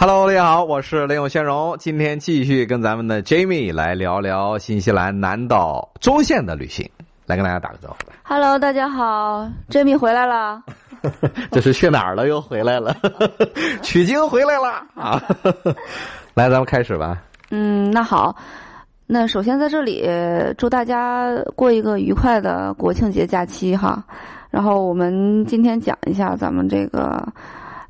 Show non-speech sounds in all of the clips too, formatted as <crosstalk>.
Hello，大家好，我是雷永先荣，今天继续跟咱们的 Jamie 来聊聊新西兰南岛中线的旅行，来跟大家打个招呼。Hello，大家好，Jamie 回来了。<laughs> 这是去哪儿了？又回来了，<laughs> 取经回来了啊！<laughs> 来，咱们开始吧。嗯，那好，那首先在这里祝大家过一个愉快的国庆节假期哈。然后我们今天讲一下咱们这个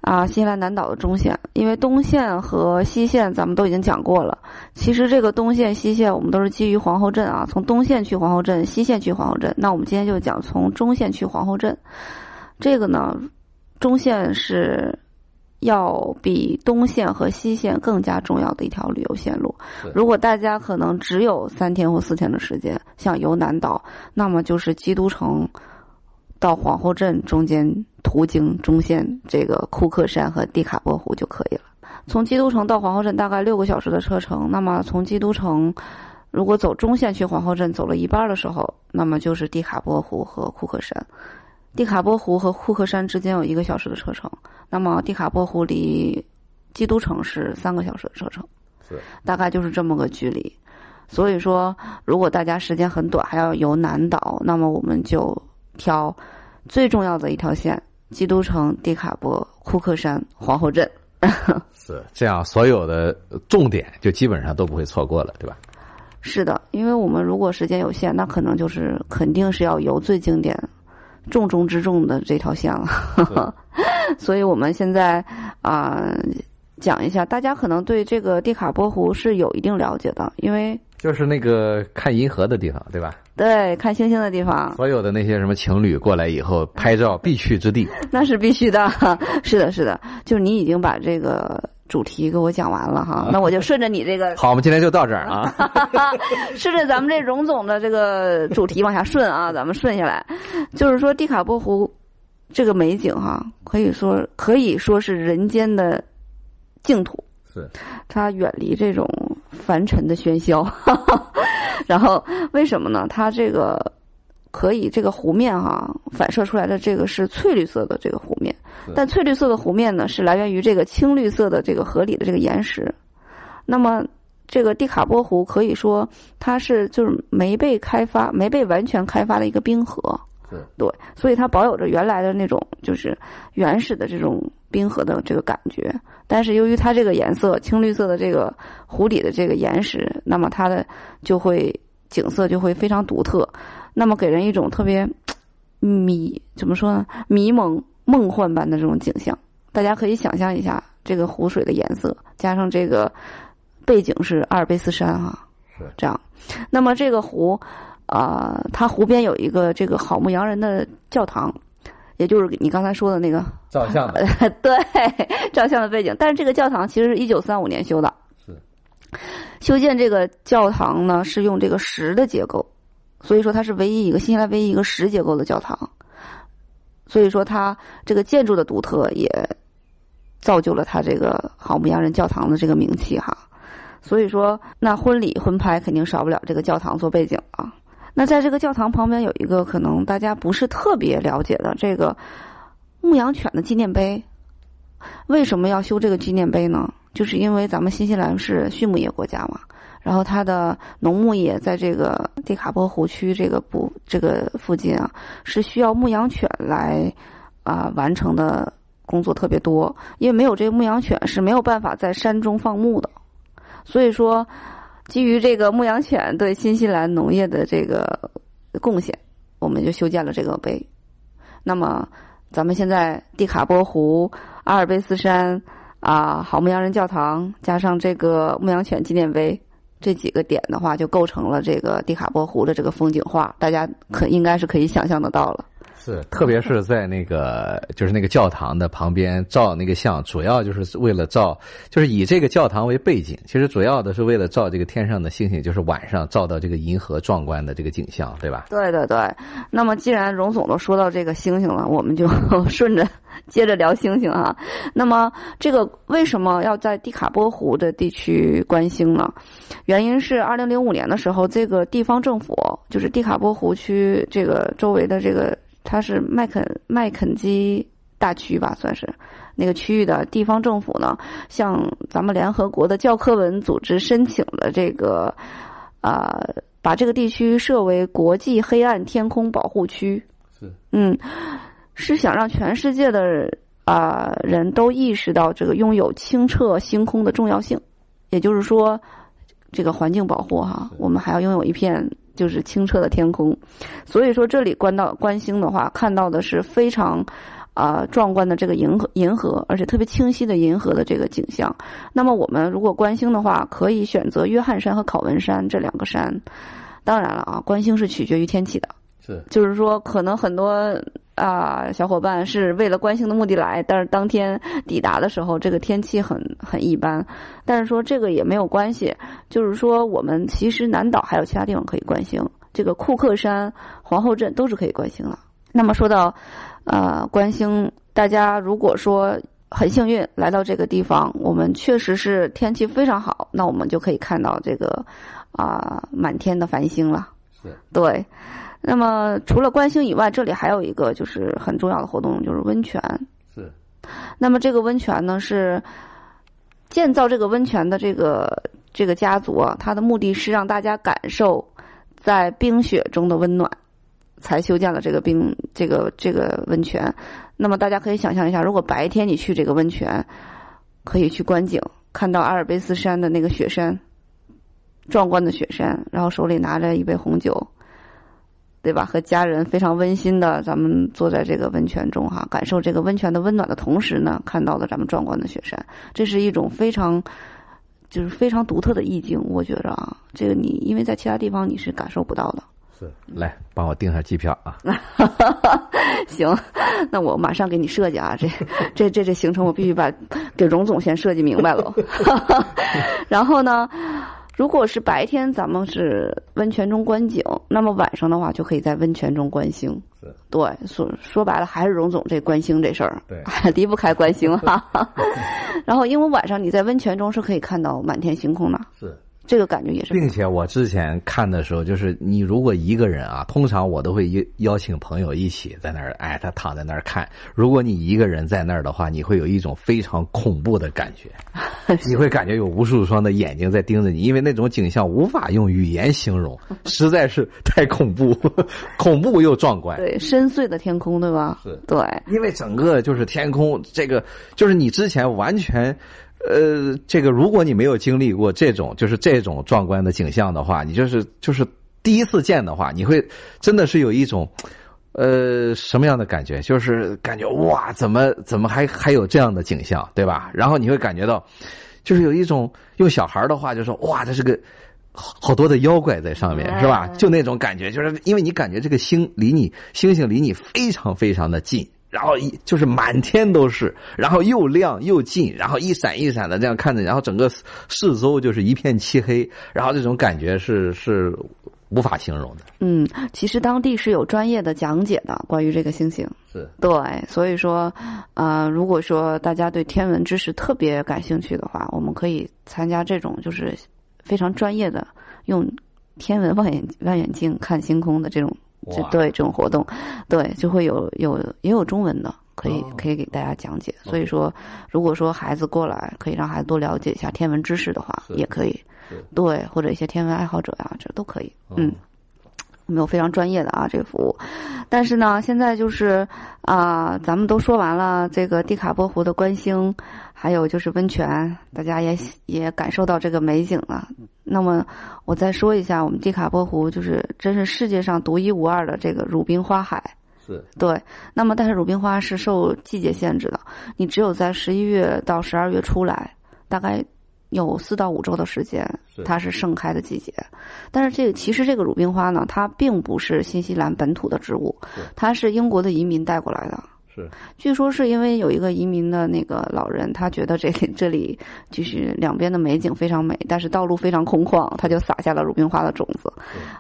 啊新西兰南岛的中线，因为东线和西线咱们都已经讲过了。其实这个东线、西线我们都是基于皇后镇啊，从东线去皇后镇，西线去皇后镇。那我们今天就讲从中线去皇后镇。这个呢，中线是要比东线和西线更加重要的一条旅游线路。如果大家可能只有三天或四天的时间想游南岛，那么就是基督城到皇后镇中间途经中线这个库克山和蒂卡波湖就可以了。从基督城到皇后镇大概六个小时的车程，那么从基督城如果走中线去皇后镇走了一半的时候，那么就是蒂卡波湖和库克山。蒂卡波湖和库克山之间有一个小时的车程，那么蒂卡波湖离基督城是三个小时的车程，是大概就是这么个距离。所以说，如果大家时间很短，还要游南岛，那么我们就挑最重要的一条线：基督城、蒂卡波、库克山、皇后镇。<laughs> 是这样，所有的重点就基本上都不会错过了，对吧？是的，因为我们如果时间有限，那可能就是肯定是要游最经典、重中之重的这条线了。<laughs> 所以我们现在啊、呃讲一下，大家可能对这个蒂卡波湖是有一定了解的，因为就是那个看银河的地方，对吧？对看星星的地方，所有的那些什么情侣过来以后拍照必去之地。<laughs> 那是必须的。<laughs> 是的，是的，就是你已经把这个主题给我讲完了哈，那我就顺着你这个 <laughs> 好，我们今天就到这儿啊。顺着咱们这荣总的这个主题往下顺啊，咱们顺下来，就是说蒂卡波湖这个美景哈，可以说可以说是人间的净土，是它远离这种凡尘的喧嚣。<laughs> 然后为什么呢？它这个可以这个湖面哈、反射出来的这个是翠绿色的这个湖面，但翠绿色的湖面呢是来源于这个青绿色的这个河里的这个岩石。那么这个蒂卡波湖可以说它是就是没被开发、没被完全开发的一个冰河。是对，所以它保有着原来的那种就是原始的这种冰河的这个感觉，但是由于它这个颜色青绿色的这个湖底的这个岩石，那么它的就会景色就会非常独特，那么给人一种特别迷怎么说呢迷蒙梦幻般的这种景象。大家可以想象一下这个湖水的颜色，加上这个背景是阿尔卑斯山哈、是这样。那么这个湖。啊、它湖边有一个这个好牧羊人的教堂，也就是你刚才说的那个照相的，<laughs> 对照相的背景。但是这个教堂其实是一九三五年修的，是修建这个教堂呢是用这个石的结构，所以说它是唯一一个新西兰唯一一个石结构的教堂。所以说它这个建筑的独特也造就了它这个好牧羊人教堂的这个名气哈。所以说，那婚礼婚拍肯定少不了这个教堂做背景啊。那在这个教堂旁边有一个可能大家不是特别了解的这个牧羊犬的纪念碑。为什么要修这个纪念碑呢？就是因为咱们新西兰是畜牧业国家嘛，然后它的农牧业在这个蒂卡波湖区这个部这个附近啊，是需要牧羊犬来啊、完成的工作特别多，因为没有这个牧羊犬是没有办法在山中放牧的，所以说。基于这个牧羊犬对新西兰农业的这个贡献，我们就修建了这个碑。那么，咱们现在蒂卡波湖、阿尔卑斯山啊、好牧羊人教堂，加上这个牧羊犬纪念碑这几个点的话，就构成了这个蒂卡波湖的这个风景画。大家可应该是可以想象得到了。是，特别是在那个就是那个教堂的旁边照那个相，主要就是为了照，就是以这个教堂为背景，其实主要的是为了照这个天上的星星，就是晚上照到这个银河壮观的这个景象，对吧？对对对，那么既然荣总都说到这个星星了，我们就 <laughs> 顺着接着聊星星啊。那么这个为什么要在蒂卡波湖的地区观星呢？原因是二零零五年的时候，这个地方政府就是蒂卡波湖区这个周围的这个，它是麦肯麦肯基大区吧，算是那个区域的地方政府呢，向咱们联合国的教科文组织申请了这个，啊，把这个地区设为国际黑暗天空保护区。是，嗯，是想让全世界的啊人都意识到这个拥有清澈星空的重要性，也就是说，这个环境保护哈，我们还要拥有一片就是清澈的天空。所以说，这里观到观星的话，看到的是非常。啊，壮观的这个银河，银河，而且特别清晰的银河的这个景象。那么，我们如果观星的话，可以选择约翰山和考文山这两个山。当然了啊，观星是取决于天气的。是，就是说，可能很多啊小伙伴是为了观星的目的来，但是当天抵达的时候，这个天气很很一般。但是说这个也没有关系，就是说我们其实南岛还有其他地方可以观星，这个库克山、皇后镇都是可以观星了。那么说到。呃，观星，大家如果说很幸运来到这个地方，我们确实是天气非常好，那我们就可以看到这个啊满天的繁星了。是，对。那么除了观星以外，这里还有一个就是很重要的活动，就是温泉。是。那么这个温泉呢，是建造这个温泉的这个这个家族啊，它的目的是让大家感受在冰雪中的温暖。才修建了这个冰，这个这个温泉。那么大家可以想象一下，如果白天你去这个温泉，可以去观景，看到阿尔卑斯山的那个雪山，壮观的雪山，然后手里拿着一杯红酒，对吧？和家人非常温馨的，咱们坐在这个温泉中哈，感受这个温泉的温暖的同时呢，看到了咱们壮观的雪山，这是一种非常就是非常独特的意境。我觉着啊，这个你因为在其他地方你是感受不到的。是，来帮我订下机票啊！<laughs> 行，那我马上给你设计啊，这这这这行程我必须把给荣总先设计明白了。<laughs> 然后呢，如果是白天咱们是温泉中观景，那么晚上的话就可以在温泉中观星。是，对，说说白了还是荣总这观星这事儿，对，<laughs> 离不开观星哈。<laughs> 然后因为晚上你在温泉中是可以看到满天星空的。是。这个感觉也是，并且我之前看的时候，就是你如果一个人啊，通常我都会邀邀请朋友一起在那儿，哎，他躺在那儿看。如果你一个人在那儿的话，你会有一种非常恐怖的感觉，<laughs> 你会感觉有无数双的眼睛在盯着你，因为那种景象无法用语言形容，<laughs> 实在是太恐怖，<laughs> 恐怖又壮观。对，深邃的天空，对吧？是，对，因为整个就是天空，这个就是你之前完全。呃，这个如果你没有经历过这种就是这种壮观的景象的话，你就是就是第一次见的话，你会真的是有一种呃什么样的感觉？就是感觉哇，怎么怎么还还有这样的景象，对吧？然后你会感觉到，就是有一种用小孩的话就说哇，这是个好多的妖怪在上面，是吧？就那种感觉，就是因为你感觉这个星离你星星离你非常非常的近。然后一就是满天都是，然后又亮又近，然后一闪一闪的这样看着，然后整个四周就是一片漆黑，然后这种感觉是是无法形容的。嗯，其实当地是有专业的讲解的，关于这个星星。是对，所以说，呃，如果说大家对天文知识特别感兴趣的话，我们可以参加这种就是非常专业的用天文望远望远镜看星空的这种。这对这种活动，对就会有有也有中文的，可以可以给大家讲解。所以说，如果说孩子过来，可以让孩子多了解一下天文知识的话，也可以。对，或者一些天文爱好者呀，这都可以。嗯。没有非常专业的啊，这个服务，但是呢，现在就是啊，咱们都说完了这个蒂卡波湖的观星，还有就是温泉，大家也也感受到这个美景了。那么我再说一下，我们蒂卡波湖就是真是世界上独一无二的这个乳冰花海。是。对。那么，但是鲁冰花是受季节限制的，你只有在十一月到十二月出来，大概。有四到五周的时间，它是盛开的季节。但是这个其实这个鲁冰花呢，它并不是新西兰本土的植物，它是英国的移民带过来的。是，据说是因为有一个移民的那个老人，他觉得这里这里就是两边的美景非常美，但是道路非常空旷，他就撒下了鲁冰花的种子。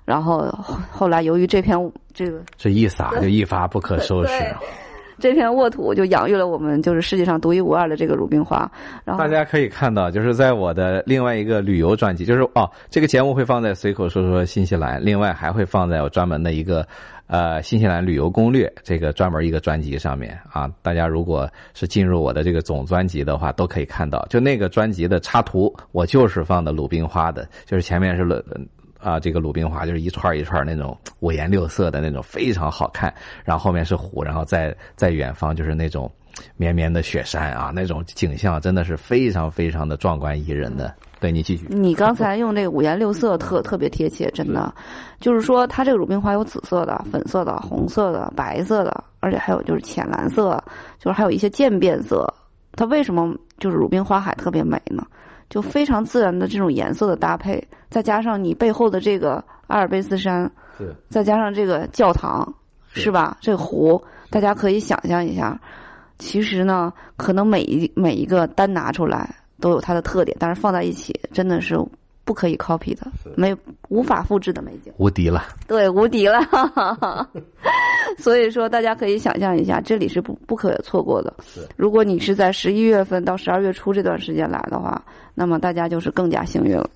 然后后来由于这片这个这一撒就一发不可收拾。这片沃土就养育了我们，就是世界上独一无二的这个鲁冰花。然后大家可以看到，就是在我的另外一个旅游专辑，就是哦，这个节目会放在随口说说新西兰，另外还会放在我专门的一个呃新西兰旅游攻略这个专门一个专辑上面啊，大家如果是进入我的这个总专辑的话，都可以看到，就那个专辑的插图，我就是放的鲁冰花的，就是前面是鲁 <laughs> 啊这个鲁冰花，就是一串一串那种五颜六色的那种非常好看，然后后面是湖，然后在在远方就是那种绵绵的雪山啊，那种景象真的是非常非常的壮观宜人的。对你继续。你刚才用这个五颜六色特特别贴切，真的，就是说它这个鲁冰花有紫色的、粉色的、红色的、白色的，而且还有就是浅蓝色，就是还有一些渐变色。它为什么就是鲁冰花海特别美呢？就非常自然的这种颜色的搭配，再加上你背后的这个阿尔卑斯山，是再加上这个教堂，是吧？这个湖，大家可以想象一下。其实呢，可能每一每一个单拿出来。都有它的特点，但是放在一起真的是不可以 copy 的，没无法复制的美景，无敌了。对，无敌了。<laughs> 所以说，大家可以想象一下，这里是不不可错过的。如果你是在十一月份到十二月初这段时间来的话，那么大家就是更加幸运了。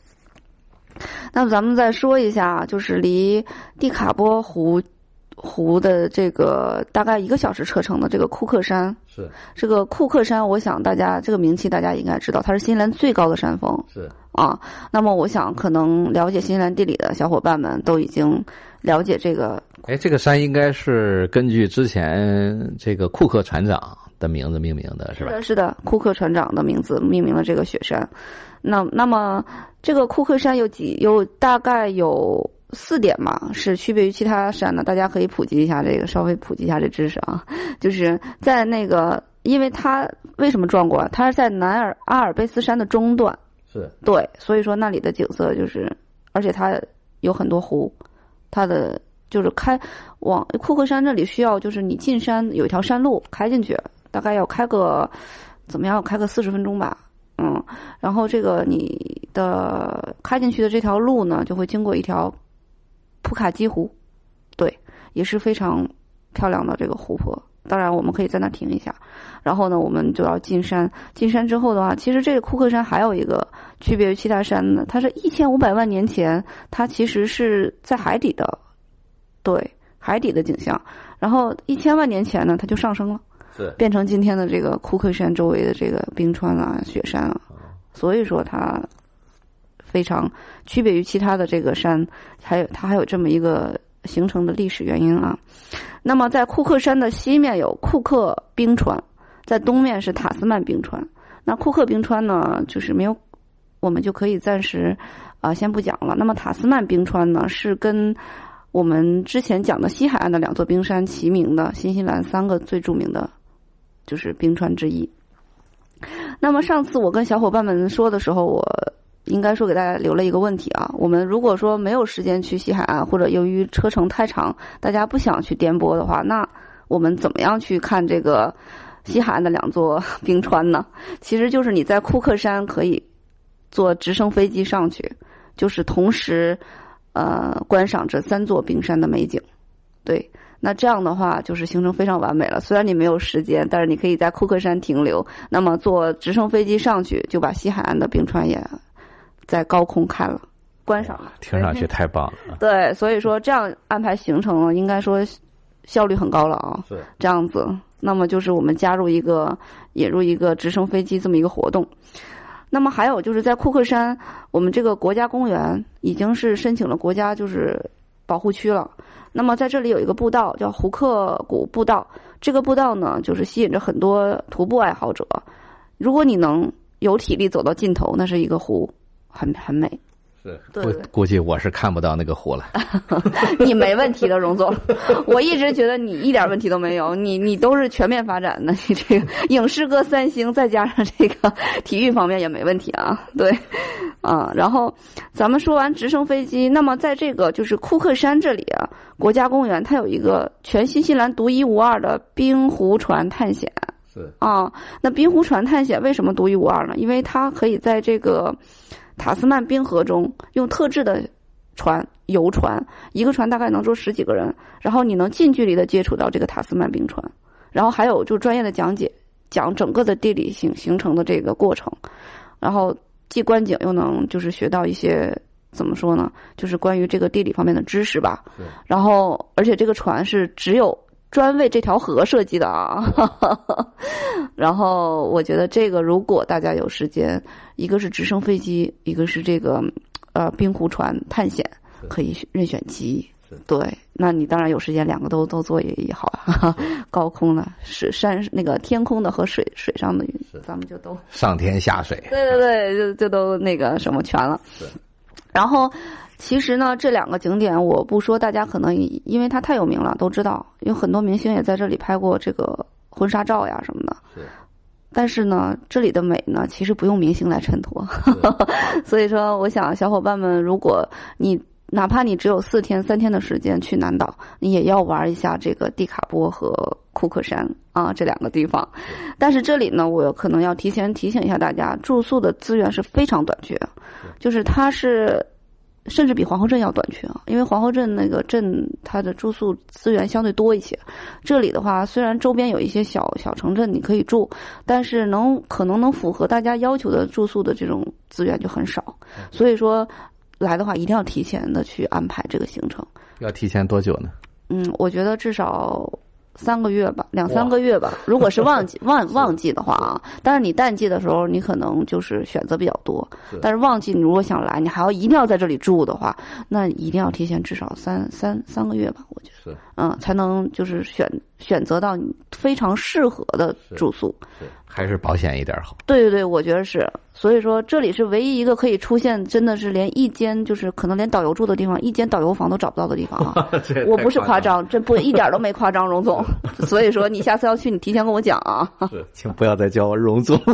那么咱们再说一下，就是离蒂卡波湖。湖的这个大概一个小时车程的这个库克山是这个库克山，我想大家这个名气大家应该知道，它是新西兰最高的山峰是啊。那么我想可能了解新西兰地理的小伙伴们都已经了解这个。哎，这个山应该是根据之前这个库克船长的名字命名的，是吧？是的，库克船长的名字命名了这个雪山。那那么这个库克山有几有大概有。四点嘛，是区别于其他山的，大家可以普及一下这个，稍微普及一下这知识啊。就是在那个，因为它为什么壮观？它是在南尔阿尔卑斯山的中段，是对，所以说那里的景色就是，而且它有很多湖，它的就是开往库克山这里需要就是你进山有一条山路开进去，大概要开个怎么样？开个四十分钟吧，嗯，然后这个你的开进去的这条路呢，就会经过一条。普卡基湖，对，也是非常漂亮的这个湖泊。当然，我们可以在那停一下。然后呢，我们就要进山。进山之后的话，其实这个库克山还有一个区别于其他山呢，它是一千五百万年前，它其实是在海底的，对，海底的景象。然后一千万年前呢，它就上升了，是变成今天的这个库克山周围的这个冰川啊、雪山啊。所以说它。非常区别于其他的这个山，还有它还有这么一个形成的历史原因啊。那么在库克山的西面有库克冰川，在东面是塔斯曼冰川。那库克冰川呢，就是没有，我们就可以暂时啊先不讲了。那么塔斯曼冰川呢，是跟我们之前讲的西海岸的两座冰山齐名的新西兰三个最著名的，就是冰川之一。那么上次我跟小伙伴们说的时候，我。应该说给大家留了一个问题啊，我们如果说没有时间去西海岸，或者由于车程太长，大家不想去颠簸的话，那我们怎么样去看这个西海岸的两座冰川呢？<laughs> 其实就是你在库克山可以坐直升飞机上去，就是同时呃观赏这三座冰山的美景。对，那这样的话就是行程非常完美了。虽然你没有时间，但是你可以在库克山停留，那么坐直升飞机上去，就把西海岸的冰川也。在高空看了，观赏了，听上去太棒了。<laughs> 对，所以说这样安排行程了，应该说效率很高了啊。是这样子，那么就是我们加入一个引入一个直升飞机这么一个活动。那么还有就是在库克山，我们这个国家公园已经是申请了国家就是保护区了。那么在这里有一个步道叫胡克谷步道，这个步道呢就是吸引着很多徒步爱好者。如果你能有体力走到尽头，那是一个湖。很很美，是估估计我是看不到那个湖了。<laughs> 你没问题的，荣总。<laughs> 我一直觉得你一点问题都没有，你你都是全面发展的。你这个影视歌三星，再加上这个体育方面也没问题啊。对，啊，然后咱们说完直升飞机，那么在这个就是库克山这里啊，国家公园它有一个全新西兰独一无二的冰湖船探险。是啊，那冰湖船探险为什么独一无二呢？因为它可以在这个。塔斯曼冰河中用特制的船游船，一个船大概能坐十几个人，然后你能近距离的接触到这个塔斯曼冰川，然后还有就专业的讲解，讲整个的地理形形成的这个过程，然后既观景又能就是学到一些怎么说呢？就是关于这个地理方面的知识吧。然后，而且这个船是只有专为这条河设计的啊。<laughs> 然后，我觉得这个如果大家有时间，一个是直升飞机，一个是这个呃冰湖船探险，可以任选其一。对，那你当然有时间，两个都都做也也好啊。<laughs> 高空的、是山那个天空的和水水上的，咱们就都上天下水，对对对，就就都那个什么全了是。然后，其实呢，这两个景点我不说，大家可能因为它太有名了，都知道，有很多明星也在这里拍过这个婚纱照呀什么的。是但是呢，这里的美呢，其实不用明星来衬托。<laughs> 所以说，我想小伙伴们，如果你哪怕你只有四天、三天的时间去南岛，你也要玩一下这个蒂卡波和库克山啊这两个地方。但是这里呢，我可能要提前提醒一下大家，住宿的资源是非常短缺，就是它是。甚至比皇后镇要短缺啊，因为皇后镇那个镇它的住宿资源相对多一些。这里的话，虽然周边有一些小小城镇你可以住，但是能可能能符合大家要求的住宿的这种资源就很少。所以说，来的话一定要提前的去安排这个行程。要提前多久呢？嗯，我觉得至少三个月吧，两三个月吧。如果是旺季 <laughs> 旺旺季的话啊，但是你淡季的时候，你可能就是选择比较多。但是旺季你如果想来，你还要一定要在这里住的话，那一定要提前至少三三三个月吧，我觉得。是嗯，才能就是选选择到你非常适合的住宿。是，还是保险一点好。对对对，我觉得是。所以说，这里是唯一一个可以出现真的是连一间就是可能连导游住的地方，一间导游房都找不到的地方啊！<laughs> 我不是夸张，这不一点都没夸张，荣总。<laughs> 所以说，你下次要去，你提前跟我讲啊。是，请不要再叫我荣总。<laughs>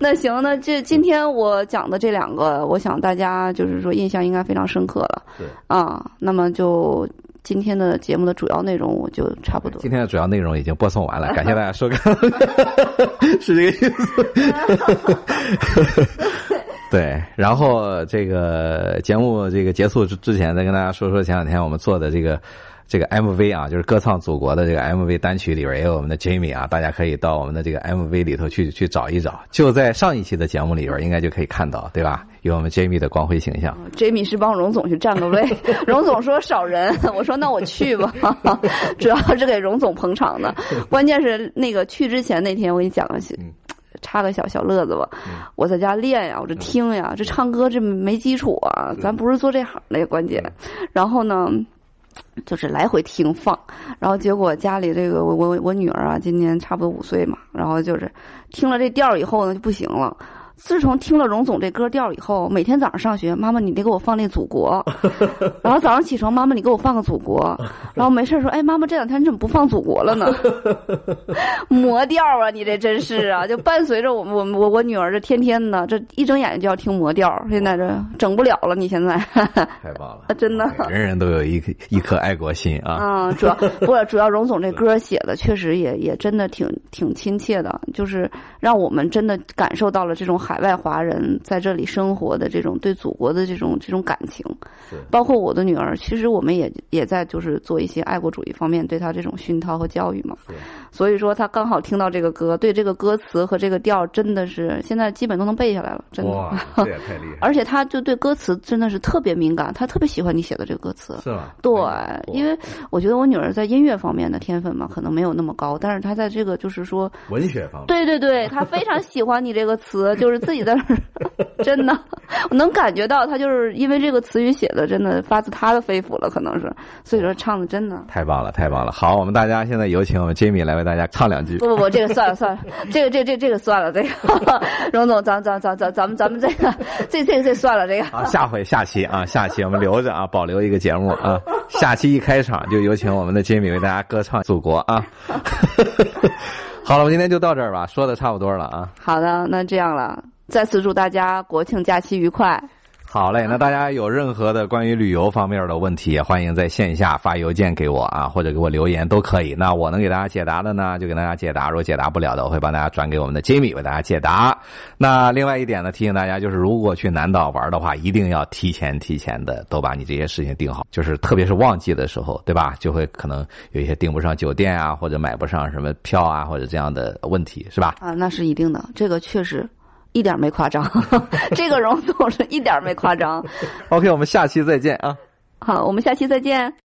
那行，那这今天我讲的这两个，我想大家就是说印象应该非常深刻了。对啊，那么就今天的节目的主要内容我就差不多。今天的主要内容已经播送完了，<laughs> 感谢大家收看，<laughs> 是这个意思。<laughs> 对，然后这个节目这个结束之之前，再跟大家说说前两天我们做的这个这个 MV 啊，就是歌唱祖国的这个 MV 单曲里边也有我们的 Jamie 啊，大家可以到我们的这个 MV 里头去去找一找，就在上一期的节目里边应该就可以看到，对吧？有我们 Jamie 的光辉形象。Jamie 是帮荣总去占个位，<laughs> 荣总说少人，我说那我去吧，<laughs> 主要是给荣总捧场的。关键是那个去之前那天，我给你讲个嗯插个小小乐子吧。我在家练呀，我这听呀，这唱歌这没基础啊，咱不是做这行的呀，关键。然后呢，就是来回听放，然后结果家里这个我我我女儿啊，今年差不多五岁嘛，然后就是听了这调儿以后呢就不行了。自从听了荣总这歌调以后，每天早上上学，妈妈你得给我放那祖国，<laughs> 然后早上起床，妈妈你给我放个祖国，<laughs> 然后没事说，哎，妈妈这两天你怎么不放祖国了呢？<laughs> 魔调啊，你这真是啊，就伴随着我我我我女儿这天天的，这一睁眼睛就要听魔调，现在这整不了了，你现在太棒了，真的，人人都有一颗一颗爱国心啊。嗯，主要不是主要荣总这歌写的确实也也真的挺挺亲切的，就是让我们真的感受到了这种海外华人在这里生活的这种对祖国的这种这种感情。包括我的女儿，其实我们也也在就是做一些爱国主义方面对她这种熏陶和教育嘛。所以说她刚好听到这个歌，对这个歌词和这个调真的是现在基本都能背下来了，真的。哇，<laughs> 这也太厉害！而且她就对歌词真的是特别敏感，她特别喜欢你写的这个歌词。是吧？对，因为我觉得我女儿在音乐方面的天分嘛，可能没有那么高，但是她在这个就是说文学方面，对对对，她非常喜欢你这个词，就 <laughs> 是自己在那儿，真的，我能感觉到他就是因为这个词语写的真的发自他的肺腑了，可能是，所以说唱的真的太棒了，太棒了。好，我们大家现在有请我们 Jimmy 来为大家唱两句。不不不，这个算了算了，这个这这这个算了，这个 <laughs> 荣总，咱咱咱咱咱们咱们这个这这这算了，这个啊，下回下期啊，下期我们留着啊，保留一个节目啊，下期一开场就有请我们的 Jimmy 为大家歌唱《祖国》啊。<laughs> 好了，我今天就到这儿吧，说的差不多了啊。好的，那这样了，再次祝大家国庆假期愉快。好嘞，那大家有任何的关于旅游方面的问题，也欢迎在线下发邮件给我啊，或者给我留言都可以。那我能给大家解答的呢，就给大家解答；如果解答不了的，我会帮大家转给我们的 Jimmy 为大家解答。那另外一点呢，提醒大家就是，如果去南岛玩的话，一定要提前提前的都把你这些事情定好，就是特别是旺季的时候，对吧？就会可能有一些订不上酒店啊，或者买不上什么票啊，或者这样的问题，是吧？啊，那是一定的，这个确实。一点没夸张，这个荣总是一点没夸张。<laughs> OK，我们下期再见啊。好，我们下期再见。